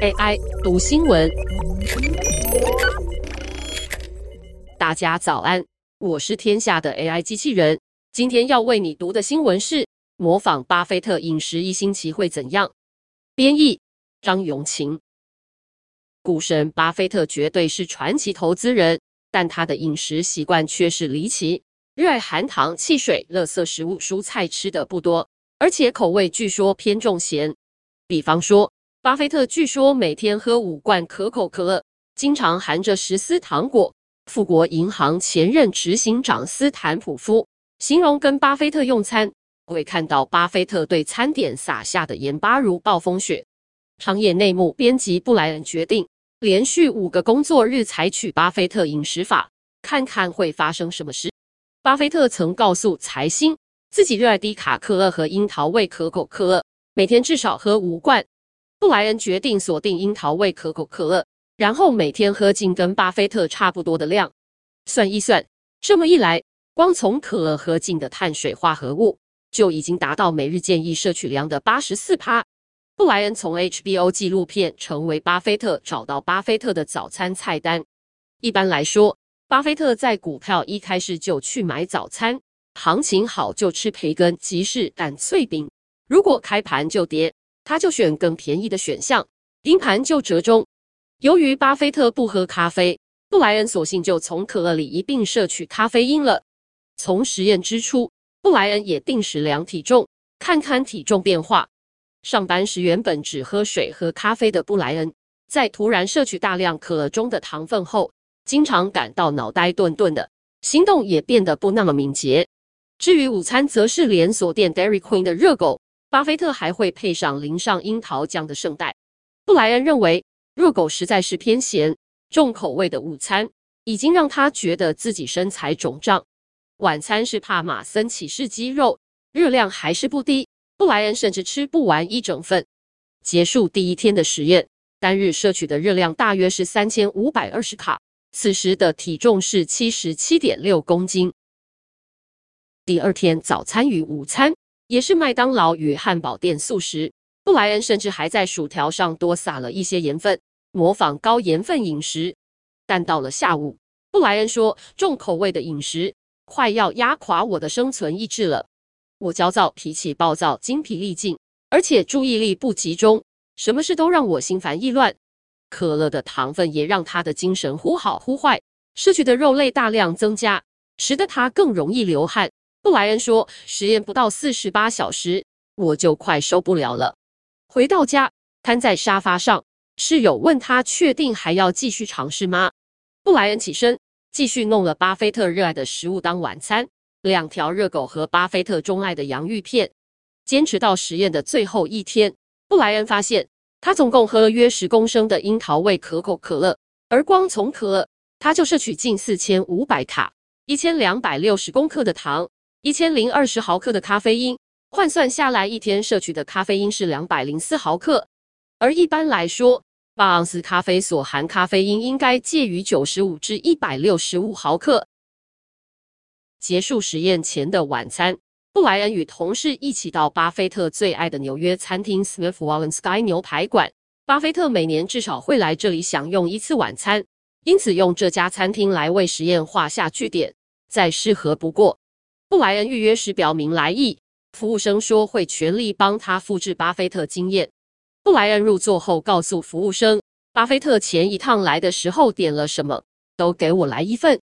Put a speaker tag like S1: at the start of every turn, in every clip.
S1: AI 读新闻，大家早安，我是天下的 AI 机器人。今天要为你读的新闻是：模仿巴菲特饮食一星期会怎样？编译张永晴。股神巴菲特绝对是传奇投资人，但他的饮食习惯却是离奇，热爱含糖、汽水、垃圾食物、蔬菜吃的不多，而且口味据说偏重咸。比方说，巴菲特据说每天喝五罐可口可乐，经常含着十丝糖果。富国银行前任执行长斯坦普夫形容跟巴菲特用餐，会看到巴菲特对餐点撒下的盐巴如暴风雪。商业内幕编辑布莱恩决定连续五个工作日采取巴菲特饮食法，看看会发生什么事。巴菲特曾告诉财新，自己热爱低卡可乐和樱桃味可口可乐。每天至少喝五罐，布莱恩决定锁定樱桃味可口可乐，然后每天喝进跟巴菲特差不多的量。算一算，这么一来，光从可乐喝进的碳水化合物就已经达到每日建议摄取量的八十四趴。布莱恩从 HBO 纪录片《成为巴菲特》找到巴菲特的早餐菜单。一般来说，巴菲特在股票一开始就去买早餐，行情好就吃培根、吉士蛋脆饼。如果开盘就跌，他就选更便宜的选项；盯盘就折中。由于巴菲特不喝咖啡，布莱恩索性就从可乐里一并摄取咖啡因了。从实验之初，布莱恩也定时量体重，看看体重变化。上班时原本只喝水和咖啡的布莱恩，在突然摄取大量可乐中的糖分后，经常感到脑袋顿顿的，行动也变得不那么敏捷。至于午餐，则是连锁店 Dairy Queen 的热狗。巴菲特还会配上淋上樱桃酱的圣代。布莱恩认为，热狗实在是偏咸、重口味的午餐，已经让他觉得自己身材肿胀。晚餐是帕玛森起士鸡肉，热量还是不低。布莱恩甚至吃不完一整份。结束第一天的实验，单日摄取的热量大约是三千五百二十卡，此时的体重是七十七点六公斤。第二天早餐与午餐。也是麦当劳与汉堡店速食，布莱恩甚至还在薯条上多撒了一些盐分，模仿高盐分饮食。但到了下午，布莱恩说，重口味的饮食快要压垮我的生存意志了。我焦躁、脾气暴躁、精疲力尽，而且注意力不集中，什么事都让我心烦意乱。可乐的糖分也让他的精神忽好忽坏，摄取的肉类大量增加，使得他更容易流汗。布莱恩说：“实验不到四十八小时，我就快受不了了。”回到家，瘫在沙发上，室友问他：“确定还要继续尝试吗？”布莱恩起身，继续弄了巴菲特热爱的食物当晚餐：两条热狗和巴菲特钟爱的洋芋片。坚持到实验的最后一天，布莱恩发现他总共喝了约十公升的樱桃味可口可乐，而光从可乐，他就摄取近四千五百卡，一千两百六十公克的糖。一千零二十毫克的咖啡因，换算下来，一天摄取的咖啡因是两百零四毫克。而一般来说，八盎司咖啡所含咖啡因应该介于九十五至一百六十五毫克。结束实验前的晚餐，布莱恩与同事一起到巴菲特最爱的纽约餐厅 Smith Walensky 牛排馆。巴菲特每年至少会来这里享用一次晚餐，因此用这家餐厅来为实验画下句点，再适合不过。布莱恩预约时表明来意，服务生说会全力帮他复制巴菲特经验。布莱恩入座后告诉服务生，巴菲特前一趟来的时候点了什么，都给我来一份。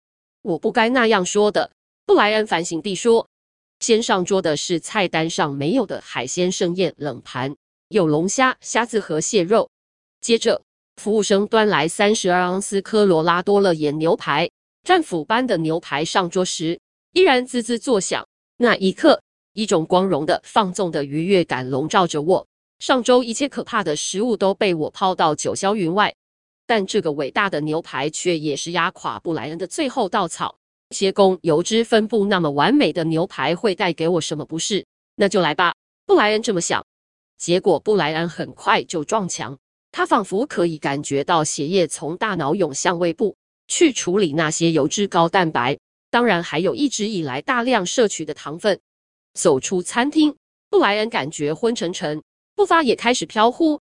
S1: 我不该那样说的，布莱恩反省地说。先上桌的是菜单上没有的海鲜盛宴冷盘，有龙虾、虾子和蟹肉。接着，服务生端来三十二盎司科罗拉多勒盐牛排，战斧般的牛排上桌时。依然滋滋作响。那一刻，一种光荣的、放纵的愉悦感笼罩着我。上周一切可怕的食物都被我抛到九霄云外，但这个伟大的牛排却也是压垮布莱恩的最后稻草。切工、油脂分布那么完美的牛排会带给我什么不适？那就来吧，布莱恩这么想。结果，布莱恩很快就撞墙。他仿佛可以感觉到血液从大脑涌向胃部，去处理那些油脂高蛋白。当然，还有一直以来大量摄取的糖分。走出餐厅，布莱恩感觉昏沉沉，步伐也开始飘忽。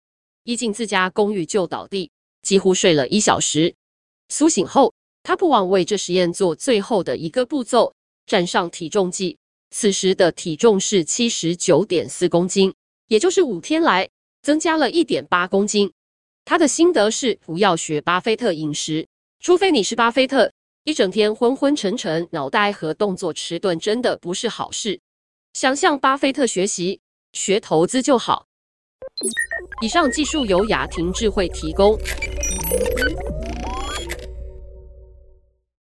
S1: 一进自家公寓就倒地，几乎睡了一小时。苏醒后，他不忘为这实验做最后的一个步骤，站上体重计。此时的体重是七十九点四公斤，也就是五天来增加了一点八公斤。他的心得是：不要学巴菲特饮食，除非你是巴菲特，一整天昏昏沉沉，脑袋和动作迟钝，真的不是好事。想向巴菲特学习，学投资就好。以上技术由雅婷智慧提供。